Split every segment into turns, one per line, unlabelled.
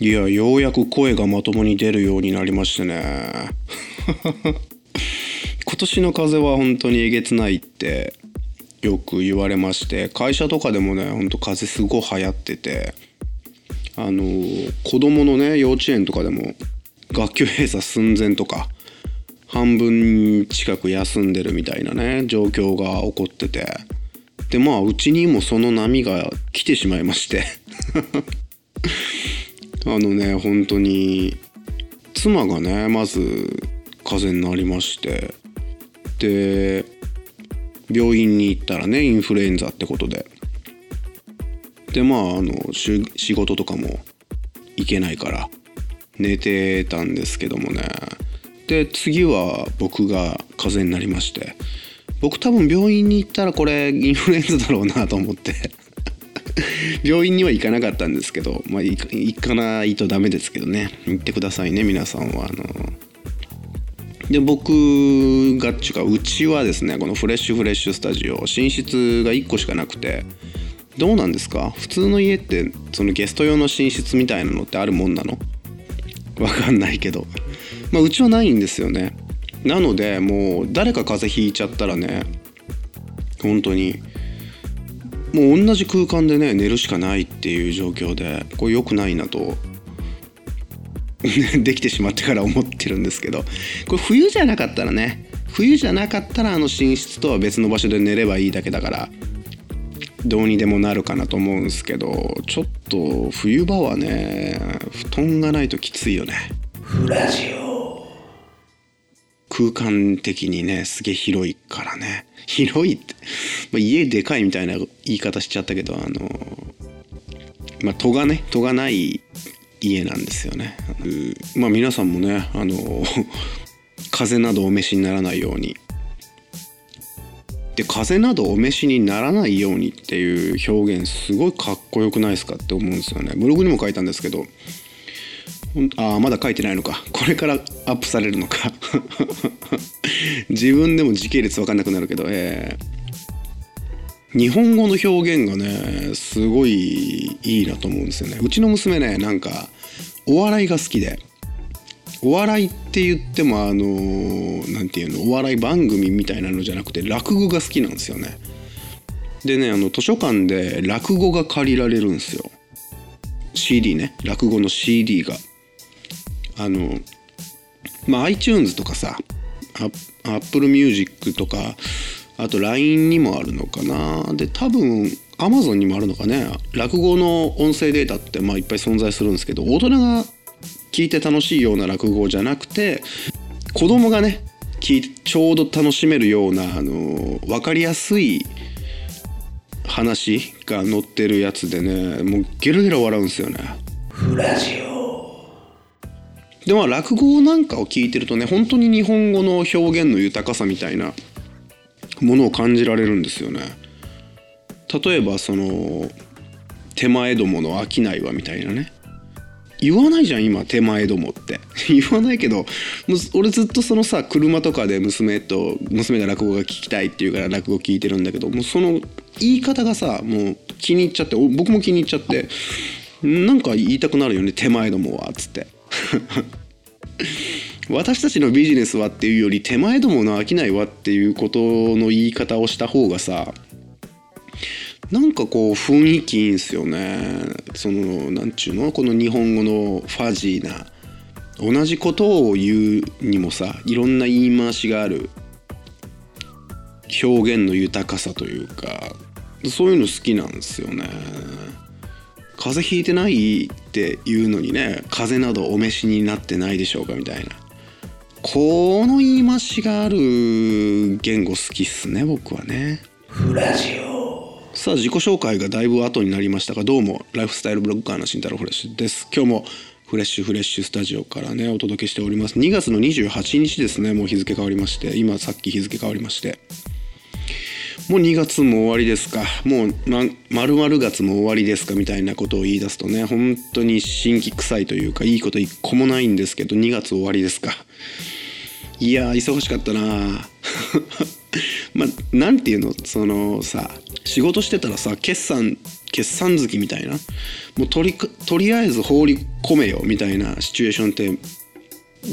いやようやく声がまともに出るようになりましてね。今年の風は本当にえげつないってよく言われまして会社とかでもねほんと風すごい流行っててあの子供のね幼稚園とかでも学級閉鎖寸前とか半分近く休んでるみたいなね状況が起こってて。でまあうちにもその波が来てしまいまして。あのね本当に妻がねまず風邪になりまして。で病院に行ったらねインフルエンザってことで。でまああの仕事とかも行けないから寝てたんですけどもね。で次は僕が風邪になりまして。僕多分病院に行ったらこれインフルエンザだろうなと思って。病院には行かなかったんですけどまあ行かないとダメですけどね。行ってくださいね皆さんは。あので僕がっちゅうかうちはですねこのフレッシュフレッシュスタジオ寝室が1個しかなくて。どうなんですか？普通の家ってそのゲスト用の寝室みたいなのってあるもんなの？わかんないけど。まあうちはないんですよね。なのでもう誰か風邪ひいちゃったらね本当にもう同じ空間でね寝るしかないっていう状況でこれ良くないなと できてしまってから思ってるんですけどこれ冬じゃなかったらね冬じゃなかったらあの寝室とは別の場所で寝ればいいだけだからどうにでもなるかなと思うんですけどちょっと冬場はね布団がないときついよね。フラジオ。空間的にねすげえ広いからね広いって、まあ、家でかいみたいな言い方しちゃったけどあのまあ戸がね戸がない家なんですよね。まあ皆さんもねあの 風邪などお召しにならないように。で風邪などお召しにならないようにっていう表現すごいかっこよくないですかって思うんですよね。ブログにも書いたんですけどああまだ書いてないのか。これからアップされるのか。自分でも時系列分かんなくなるけどえー、日本語の表現がねすごいいいなと思うんですよね。うちの娘ねなんかお笑いが好きで。お笑いって言ってもあの何て言うのお笑い番組みたいなのじゃなくて落語が好きなんですよね。でねあの図書館で落語が借りられるんですよ。CD ね。落語の CD が。あのまあ iTunes とかさ Apple Music とかあと LINE にもあるのかな。で多分 Amazon にもあるのかね。落語の音声データってまあいっぱい存在するんですけど大人が聞いて楽しいような落語じゃなくて子供がね聞いてちょうど楽しめるようなあの分かりやすい話が載ってるやつでねもうゲラゲラ笑うんですよね。フラジオ。でまあ落語なんかを聞いてるとね本当に日本語の表現の豊かさみたいなものを感じられるんですよね。例えばその手前どもの商いはみたいなね。言わないじゃん今手前どもって。言わないけど俺ずっとそのさ車とかで娘と娘が落語が聞きたいっていうから落語聞いてるんだけどもうその言い方がさもう気に入っちゃって僕も気に入っちゃってなんか言いたくなるよね手前どもはっつって。私たちのビジネスはっていうより手前どもの商いはっていうことの言い方をした方がさなんかこう雰囲気いいんすよね。そのなんちゅうの？この日本語のファジーな同じことを言うにもさいろんな言い回しがある。表現の豊かさというかそういうの好きなんですよね。風邪ひいてないっていうのにね風邪などお召しになってないでしょうかみたいな。この言い回しがある言語好きっすね僕はね。フラジオさあ自己紹介がだいぶ後になりましたがどうもライフスタイルブロッカーの慎太郎フレッシュです。今日もフレッシュフレッシュスタジオからねお届けしております。2月の28日ですねもう日付変わりまして。今さっき日付変わりまして。もう2月も終わりですか。もうまるまる月も終わりですか。みたいなことを言い出すとね本当に新規臭いというかいいこと一個もないんですけど2月終わりですか。いや忙しかったな まあなんていうの？そのさ仕事してたらさ決算決算月みたいな。もうとりとりあえず放り込めよみたいなシチュエーションって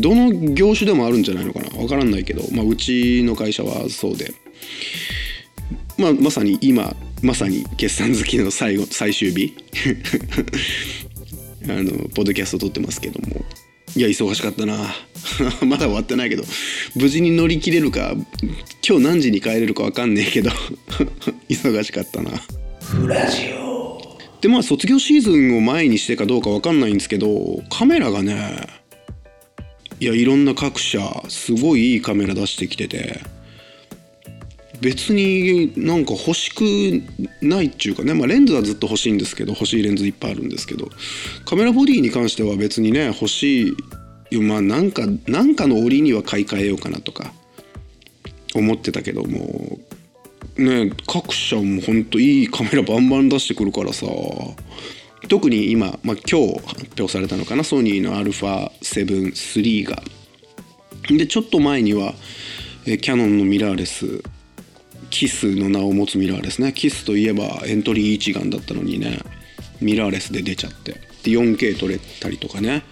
どの業種でもあるんじゃないのかな。分からないけど、まあ、うちの会社はそうで、まあ、まさに今まさに決算月の最後最終日。あのポッドキャスト撮ってますけども。いや忙しかったな。まだ終わってないけど。無事に乗り切れるか今日何時に帰れるか分かんねえけど。忙しかったな。フラジオ。でまあ卒業シーズンを前にしてかどうか分かんないんですけどカメラがねいやいろんな各社すごいいいカメラ出してきてて別になんか欲しくないっちゅうかね、まあ、レンズはずっと欲しいんですけど欲しいレンズいっぱいあるんですけどカメラボディに関しては別にね欲しいまあなんかなんかの折には買い替えようかなとか思ってたけどもね各社もほんといいカメラバンバン出してくるからさ特に今、まあ、今日発表されたのかなソニーの α7-3 が。でちょっと前にはキヤノンのミラーレスキスの名を持つミラーレスね。キスといえばエントリー一眼だったのにね。ミラーレスで出ちゃって。で 4K 撮れたりとかね。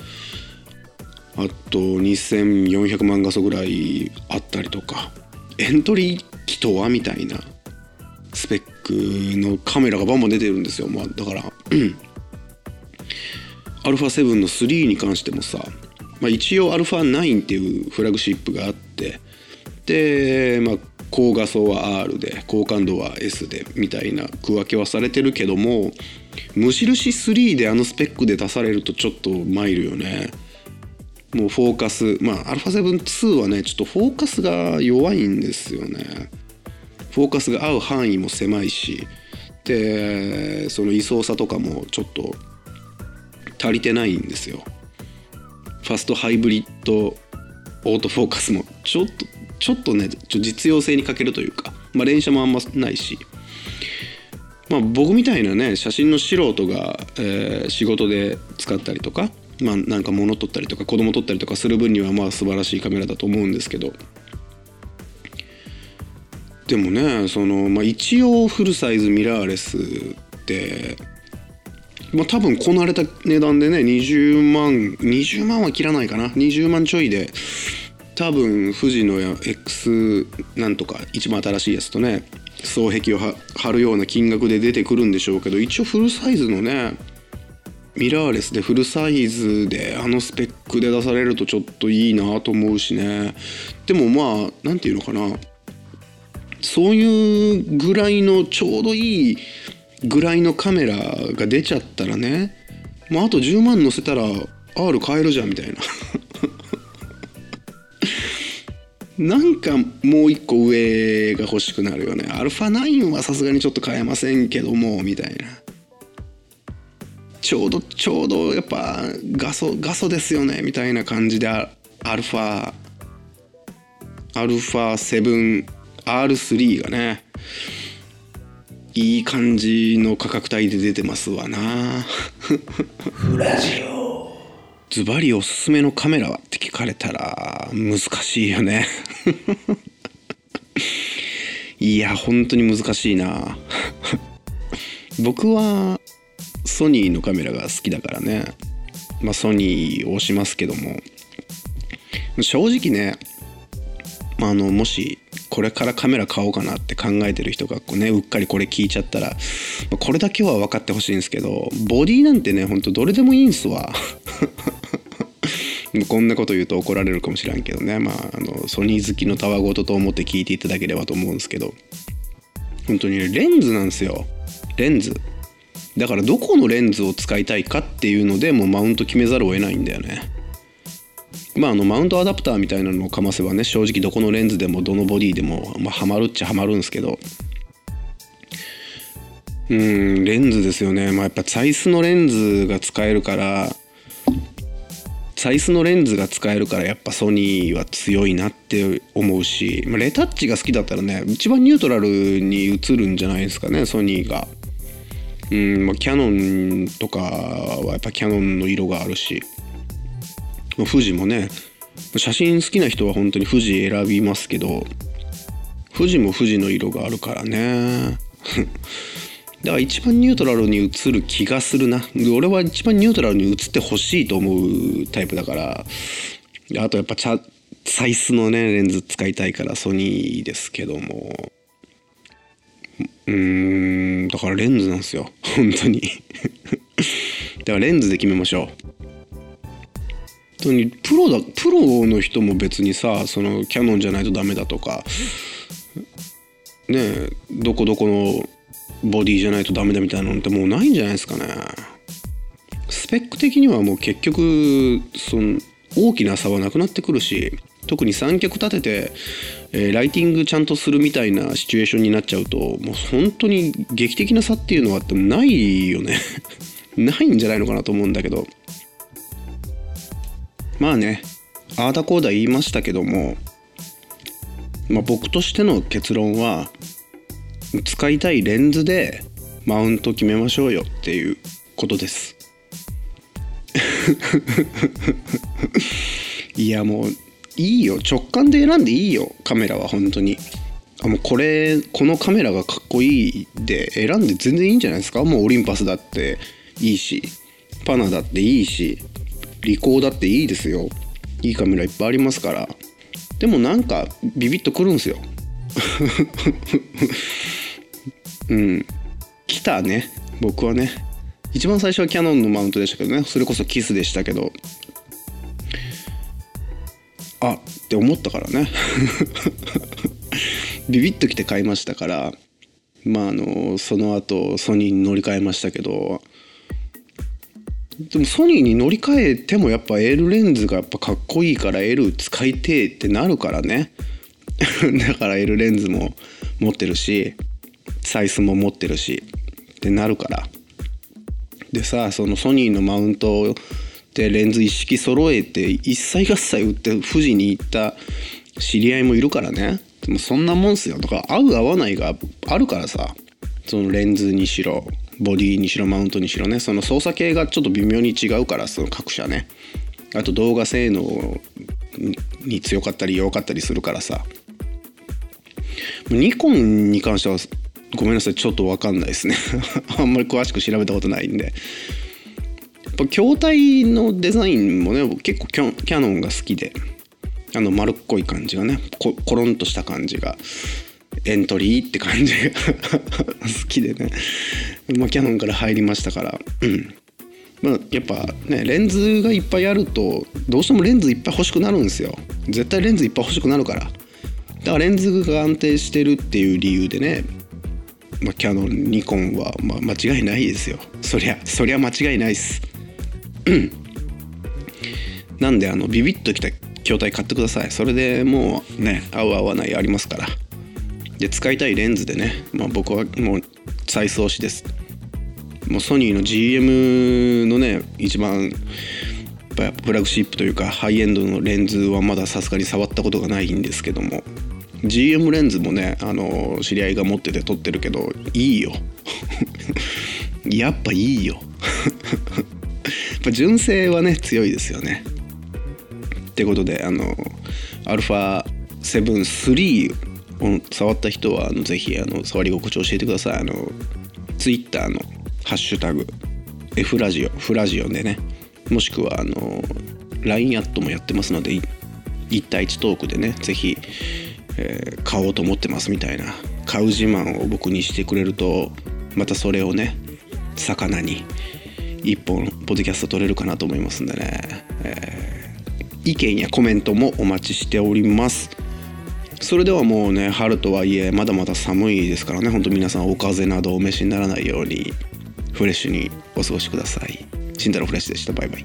あと2400万画素ぐらいあったりとか。エントリー機とはみたいな。スペックのカメラがバンバン出てるんですよ、まあ、だから α7 の3に関してもさ、まあ、一応 α9 っていうフラグシップがあって。で、まあ、高画素は R で高感度は S でみたいな区分けはされてるけども無印3であのスペックで出されるとちょっとマイルよね。もうフォーカスまあ α7-2 はねちょっとフォーカスが弱いんですよね。フォーカスが合う範囲も狭いしでその位相差とかもちょっと足りてないんですよ。ファストハイブリッドオートフォーカスもちょっとちょっとね実用性に欠けるというか、まあ、連写もあんまないし、まあ、僕みたいなね写真の素人が、えー、仕事で使ったりとか、まあ、なんか物撮ったりとか子供撮ったりとかする分にはまあ素晴らしいカメラだと思うんですけど。でもねその、まあ、一応フルサイズミラーレスってまあ、多分こなれた値段でね20万20万は切らないかな。20万ちょいで多分富士の X なんとか一番新しいやつとね双璧を貼るような金額で出てくるんでしょうけど一応フルサイズのねミラーレスでフルサイズであのスペックで出されるとちょっといいなと思うしね。でもまあ何て言うのかな。そういうぐらいのちょうどいいぐらいのカメラが出ちゃったらねまああと10万乗せたら R 買えるじゃんみたいな。なんかもう一個上が欲しくなるよね。アルファ9はさすがにちょっと買えませんけども、みたいな。ちょうど、ちょうどやっぱ画素、画素ですよね、みたいな感じでアルファ、アルファ 7R3 がね、いい感じの価格帯で出てますわな。フラジオ。ズバリおすすめのカメラはって聞かれたら難しいよね。いや本当に難しいな。僕はソニーのカメラが好きだからね。まあソニーをしますけども。正直ね、あのもしこれからカメラ買おうかなって考えてる人がこうねうっかりこれ聞いちゃったらこれだけは分かってほしいんですけどボディなんてねほんとどれでもいいんすわ。こんなこと言うと怒られるかもしれんけどね。まああのソニー好きのたわごとと思って聞いていただければと思うんですけど。本当にレンズなんですよ。レンズ。だからどこのレンズを使いたいかっていうのでもうマウント決めざるを得ないんだよね。まああのマウントアダプターみたいなのをかませばね正直どこのレンズでもどのボディでも、まあ、ハマるっちゃハマるんですけど。うんレンズですよね。まあやっぱサイスのレンズが使えるからサイスのレンズが使えるからやっぱソニーは強いなって思うし、ま、レタッチが好きだったらね一番ニュートラルに映るんじゃないですかねソニーが。うんま、キヤノンとかはやっぱキヤノンの色があるし、ま、富士もね写真好きな人は本当に富士選びますけど富士も富士の色があるからねだから一番ニュートラルに映る気がするな。俺は一番ニュートラルに映ってほしいと思うタイプだから。あとやっぱチャサイスのねレンズ使いたいからソニーですけども。うーんだからレンズなんですよ。本当に。だからレンズで決めましょう。本当にプロだプロの人も別にさそのキャノンじゃないとダメだとか。ねどこどこのボディじゃないとダメだみたいなのってもうないんじゃないですかね。スペック的にはもう結局その大きな差はなくなってくるし特に三脚立てて、えー、ライティングちゃんとするみたいなシチュエーションになっちゃうともう本当に劇的な差っていうのはってないよね。ないんじゃないのかなと思うんだけど。まあねああだこうだ言いましたけども、まあ、僕としての結論は使いたいレンズでマウント決めましょうよっていうことです。いやもういいよ。直感で選んでいいよ。カメラは本当に。あもうこれこのカメラがかっこいいで選んで全然いいんじゃないですか？もうオリンパスだっていいし。パナだっていいし。リコーだっていいですよ。いいカメラいっぱいありますから。でもなんかビビッとくるんすよ。うん。来たね。僕はね。一番最初はキヤノンのマウントでしたけどね。それこそキスでしたけど。あって思ったからね。ビビッときて買いましたから。まああのその後ソニーに乗り換えましたけど。でもソニーに乗り換えてもやっぱ L レンズがやっぱかっこいいから L 使いてえってなるからね。だから L レンズも持ってるしサイズも持ってるしってなるから。でさそのソニーのマウントでレンズ一式揃えて一切合切売って富士に行った知り合いもいるからね。でもそんなもんすよ。とか合う合わないがあるからさ。そのレンズにしろボディにしろマウントにしろね。その操作系がちょっと微妙に違うからその各社ね。あと動画性能に強かったり弱かったりするからさ。ニコンに関してはごめんなさいちょっと分かんないですね。あんまり詳しく調べたことないんで。やっぱ筐体のデザインもね結構キャノンが好きで。あの丸っこい感じがねコロンとした感じがエントリーって感じが 好きでね、まあ、キャノンから入りましたから。うん。まあ、やっぱねレンズがいっぱいあるとどうしてもレンズいっぱい欲しくなるんですよ。絶対レンズいっぱい欲しくなるから。だからレンズが安定してるっていう理由でねまあ、キャノンニコンは、まあ、間違いないですよ。そりゃそりゃ間違いないっす。なんであのビビッときた筐体買ってください。それでもうね合う合わないありますから。で使いたいレンズでね、まあ、僕はもう再送しです。もうソニーの GM のね一番フラグシップというかハイエンドのレンズはまださすがに触ったことがないんですけども。GM レンズもねあの知り合いが持ってて撮ってるけどいいよ。やっぱいいよ。やっぱ純正はね強いですよね。ってことであの α7-3 を触った人はあのぜひあの触り心地を教えてください。あの Twitter のハッシュタグ F ラジオフラジオでね。もしくはあの LINE アットもやってますので1対1トークでねぜひえー、買おうと思ってますみたいな買う自慢を僕にしてくれるとまたそれをね魚に一本ポッドキャスト取れるかなと思いますんでね、えー、意見やコメントもお待ちしております。それではもうね春とはいえまだまだ寒いですからね。ほんと皆さんお風邪などお召しにならないようにフレッシュにお過ごしください。慎太郎フレッシュでした。バイバイ。